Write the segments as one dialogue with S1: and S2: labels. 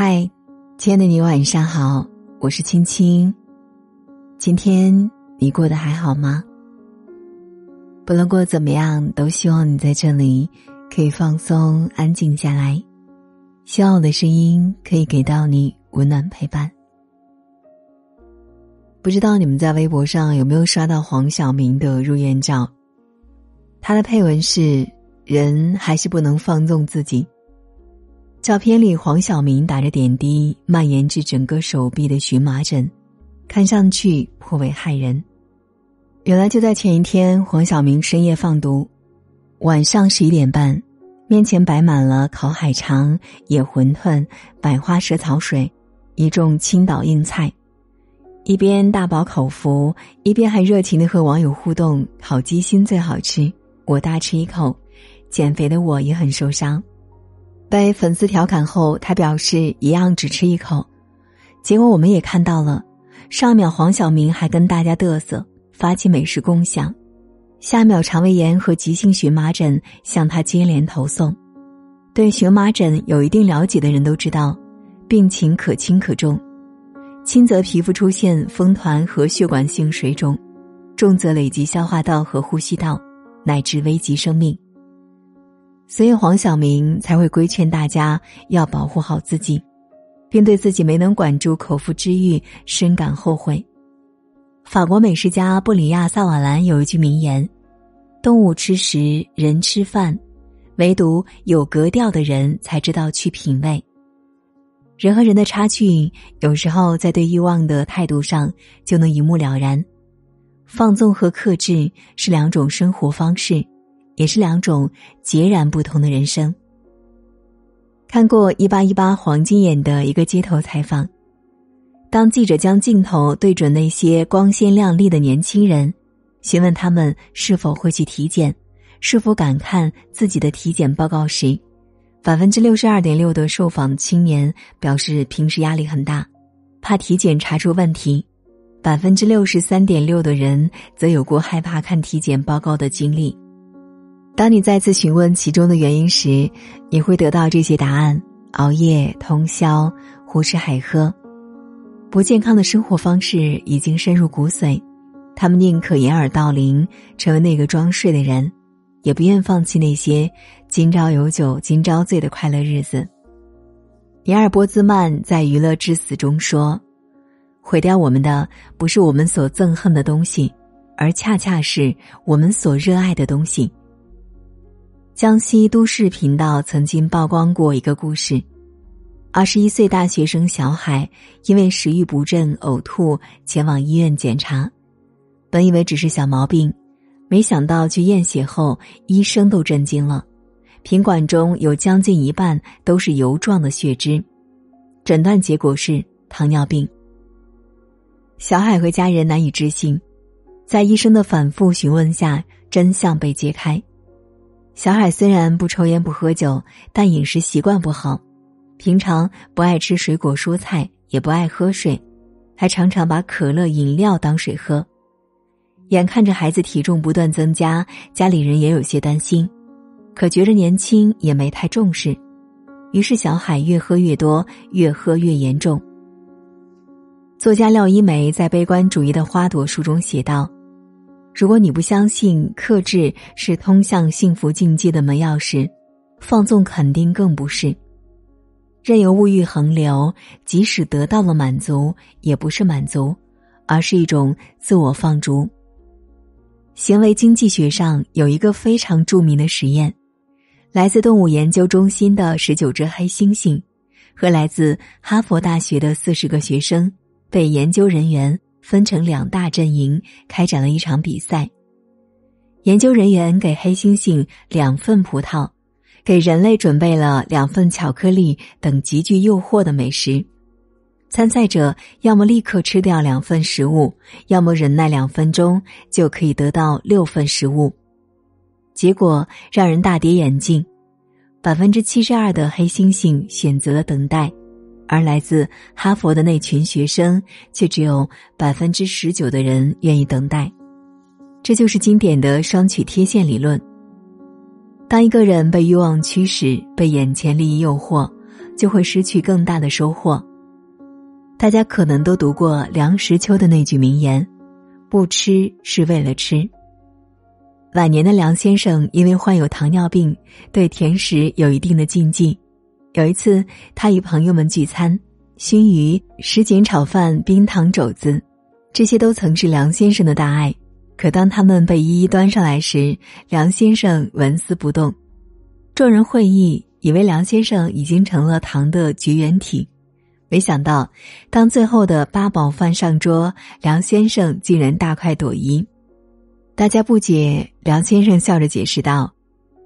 S1: 嗨，亲爱的你晚上好，我是青青。今天你过得还好吗？不论过怎么样，都希望你在这里可以放松、安静下来。希望我的声音可以给到你温暖陪伴。不知道你们在微博上有没有刷到黄晓明的入院照？他的配文是：“人还是不能放纵自己。”照片里，黄晓明打着点滴，蔓延至整个手臂的荨麻疹，看上去颇为骇人。原来就在前一天，黄晓明深夜放毒，晚上十一点半，面前摆满了烤海肠、野馄饨、百花蛇草水，一众青岛硬菜，一边大饱口福，一边还热情的和网友互动：“烤鸡心最好吃，我大吃一口，减肥的我也很受伤。”被粉丝调侃后，他表示一样只吃一口。结果我们也看到了，上秒黄晓明还跟大家嘚瑟，发起美食共享；下秒肠胃炎和急性荨麻疹向他接连投送。对荨麻疹有一定了解的人都知道，病情可轻可重，轻则皮肤出现风团和血管性水肿，重则累及消化道和呼吸道，乃至危及生命。所以黄晓明才会规劝大家要保护好自己，并对自己没能管住口腹之欲深感后悔。法国美食家布里亚·萨瓦兰有一句名言：“动物吃食，人吃饭，唯独有格调的人才知道去品味。”人和人的差距，有时候在对欲望的态度上就能一目了然。放纵和克制是两种生活方式。也是两种截然不同的人生。看过一八一八黄金眼的一个街头采访，当记者将镜头对准那些光鲜亮丽的年轻人，询问他们是否会去体检，是否敢看自己的体检报告时，百分之六十二点六的受访青年表示平时压力很大，怕体检查出问题；百分之六十三点六的人则有过害怕看体检报告的经历。当你再次询问其中的原因时，你会得到这些答案：熬夜、通宵、胡吃海喝，不健康的生活方式已经深入骨髓。他们宁可掩耳盗铃，成为那个装睡的人，也不愿放弃那些今朝有酒今朝醉的快乐日子。尼尔·波兹曼在《娱乐至死》中说：“毁掉我们的不是我们所憎恨的东西，而恰恰是我们所热爱的东西。”江西都市频道曾经曝光过一个故事：二十一岁大学生小海因为食欲不振、呕吐前往医院检查，本以为只是小毛病，没想到去验血后，医生都震惊了，瓶管中有将近一半都是油状的血汁，诊断结果是糖尿病。小海和家人难以置信，在医生的反复询问下，真相被揭开。小海虽然不抽烟不喝酒，但饮食习惯不好，平常不爱吃水果蔬菜，也不爱喝水，还常常把可乐饮料当水喝。眼看着孩子体重不断增加，家里人也有些担心，可觉着年轻也没太重视，于是小海越喝越多，越喝越严重。作家廖一梅在《悲观主义的花朵》书中写道。如果你不相信克制是通向幸福境界的门钥匙，放纵肯定更不是。任由物欲横流，即使得到了满足，也不是满足，而是一种自我放逐。行为经济学上有一个非常著名的实验，来自动物研究中心的十九只黑猩猩，和来自哈佛大学的四十个学生被研究人员。分成两大阵营，开展了一场比赛。研究人员给黑猩猩两份葡萄，给人类准备了两份巧克力等极具诱惑的美食。参赛者要么立刻吃掉两份食物，要么忍耐两分钟就可以得到六份食物。结果让人大跌眼镜，百分之七十二的黑猩猩选择了等待。而来自哈佛的那群学生，却只有百分之十九的人愿意等待。这就是经典的双曲贴现理论。当一个人被欲望驱使，被眼前利益诱惑，就会失去更大的收获。大家可能都读过梁实秋的那句名言：“不吃是为了吃。”晚年的梁先生因为患有糖尿病，对甜食有一定的禁忌。有一次，他与朋友们聚餐，熏鱼、什锦炒饭、冰糖肘子，这些都曾是梁先生的大爱。可当他们被一一端上来时，梁先生纹丝不动。众人会意，以为梁先生已经成了糖的绝缘体。没想到，当最后的八宝饭上桌，梁先生竟然大快朵颐。大家不解，梁先生笑着解释道：“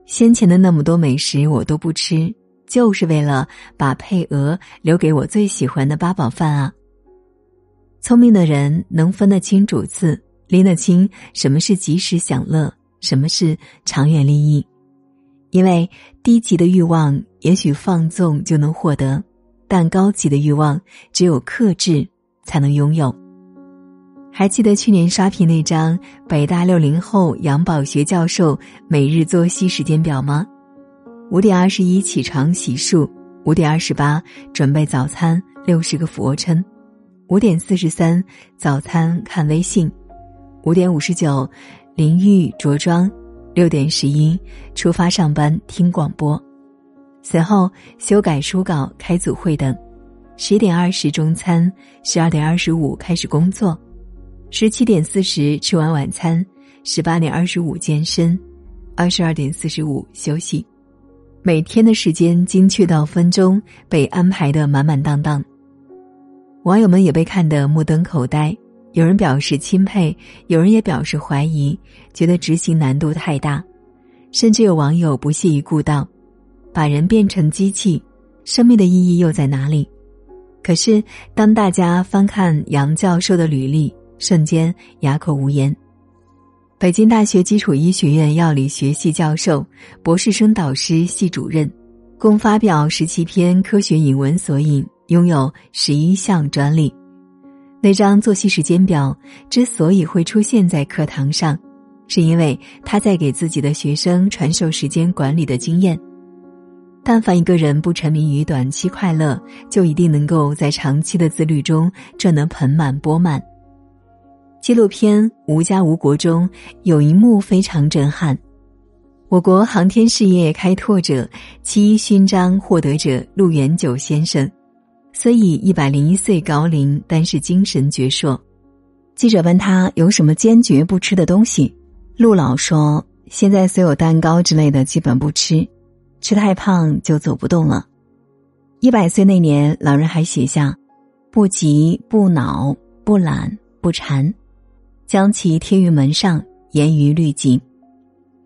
S1: 先前的那么多美食我都不吃，就是为了把配额留给我最喜欢的八宝饭啊。”聪明的人能分得清主次，拎得清什么是及时享乐，什么是长远利益。因为低级的欲望也许放纵就能获得。但高级的欲望，只有克制才能拥有。还记得去年刷屏那张北大六零后杨宝学教授每日作息时间表吗？五点二十一起床洗漱，五点二十八准备早餐六十个俯卧撑，五点四十三早餐看微信，五点五十九淋浴着装，六点十一出发上班听广播。随后修改书稿、开组会等，十点二十中餐，十二点二十五开始工作，十七点四十吃完晚餐，十八点二十五健身，二十二点四十五休息，每天的时间精确到分钟，被安排的满满当当。网友们也被看得目瞪口呆，有人表示钦佩，有人也表示怀疑，觉得执行难度太大，甚至有网友不屑一顾道。把人变成机器，生命的意义又在哪里？可是，当大家翻看杨教授的履历，瞬间哑口无言。北京大学基础医学院药理学系教授、博士生导师、系主任，共发表十七篇科学引文索引，拥有十一项专利。那张作息时间表之所以会出现在课堂上，是因为他在给自己的学生传授时间管理的经验。但凡一个人不沉迷于短期快乐，就一定能够在长期的自律中赚得盆满钵满。纪录片《无家无国》中有一幕非常震撼：我国航天事业开拓者、七一勋章获得者陆元九先生，虽已一百零一岁高龄，但是精神矍铄。记者问他有什么坚决不吃的东西，陆老说：“现在所有蛋糕之类的基本不吃。”吃太胖就走不动了。一百岁那年，老人还写下：“不急不恼不懒不馋，将其贴于门上，严于律己。”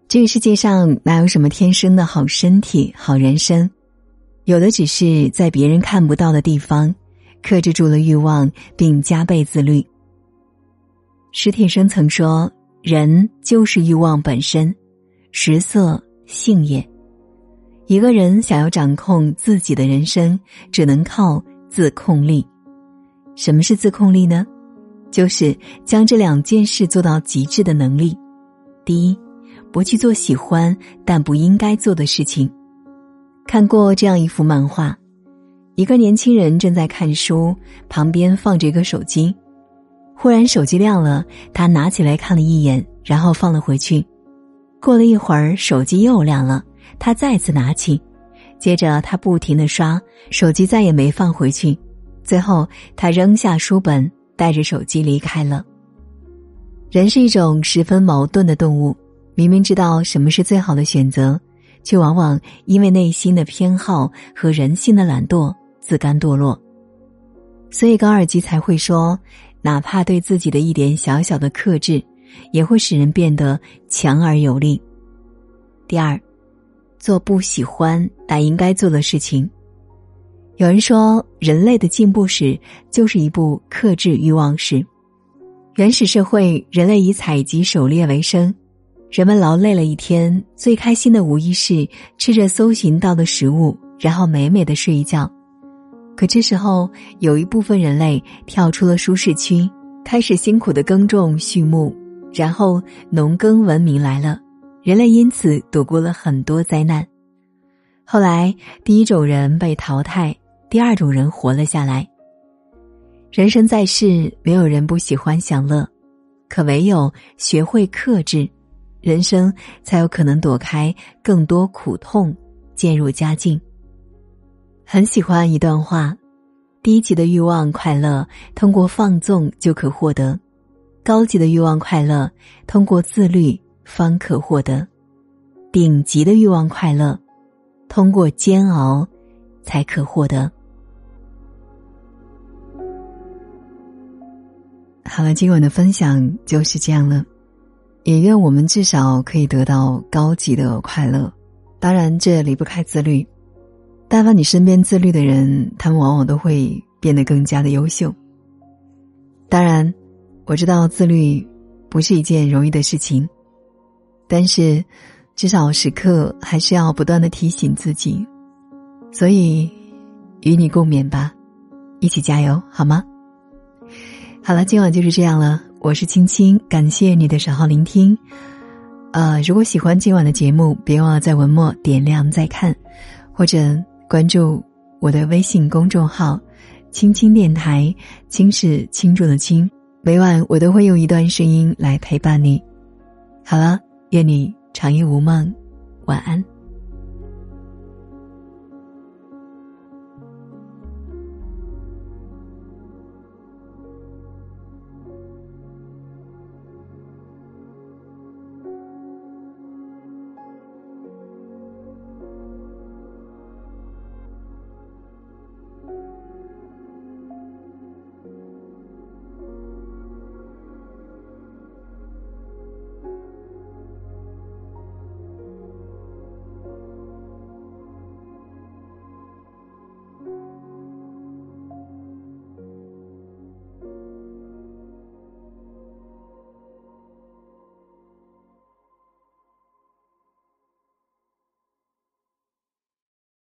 S1: 这个世界上哪有什么天生的好身体、好人生？有的只是在别人看不到的地方，克制住了欲望，并加倍自律。史铁生曾说：“人就是欲望本身，食色性也。”一个人想要掌控自己的人生，只能靠自控力。什么是自控力呢？就是将这两件事做到极致的能力。第一，不去做喜欢但不应该做的事情。看过这样一幅漫画：一个年轻人正在看书，旁边放着一个手机，忽然手机亮了，他拿起来看了一眼，然后放了回去。过了一会儿，手机又亮了。他再次拿起，接着他不停的刷手机，再也没放回去。最后，他扔下书本，带着手机离开了。人是一种十分矛盾的动物，明明知道什么是最好的选择，却往往因为内心的偏好和人性的懒惰自甘堕落。所以高尔基才会说，哪怕对自己的一点小小的克制，也会使人变得强而有力。第二。做不喜欢但应该做的事情。有人说，人类的进步史就是一部克制欲望史。原始社会，人类以采集狩猎为生，人们劳累了一天，最开心的无疑是吃着搜寻到的食物，然后美美的睡一觉。可这时候，有一部分人类跳出了舒适区，开始辛苦的耕种、畜牧，然后农耕文明来了。人类因此躲过了很多灾难，后来，第一种人被淘汰，第二种人活了下来。人生在世，没有人不喜欢享乐，可唯有学会克制，人生才有可能躲开更多苦痛，渐入佳境。很喜欢一段话：低级的欲望快乐，通过放纵就可获得；高级的欲望快乐，通过自律方可获得；顶级的欲望快乐。通过煎熬，才可获得。好了，今晚的分享就是这样了。也愿我们至少可以得到高级的快乐。当然，这离不开自律。但凡你身边自律的人，他们往往都会变得更加的优秀。当然，我知道自律不是一件容易的事情，但是。至少时刻还是要不断的提醒自己，所以与你共勉吧，一起加油好吗？好了，今晚就是这样了。我是青青，感谢你的守候聆听。呃，如果喜欢今晚的节目，别忘了在文末点亮再看，或者关注我的微信公众号“青青电台”，青是倾注的青。每晚我都会用一段声音来陪伴你。好了，愿你。长夜无梦，晚安。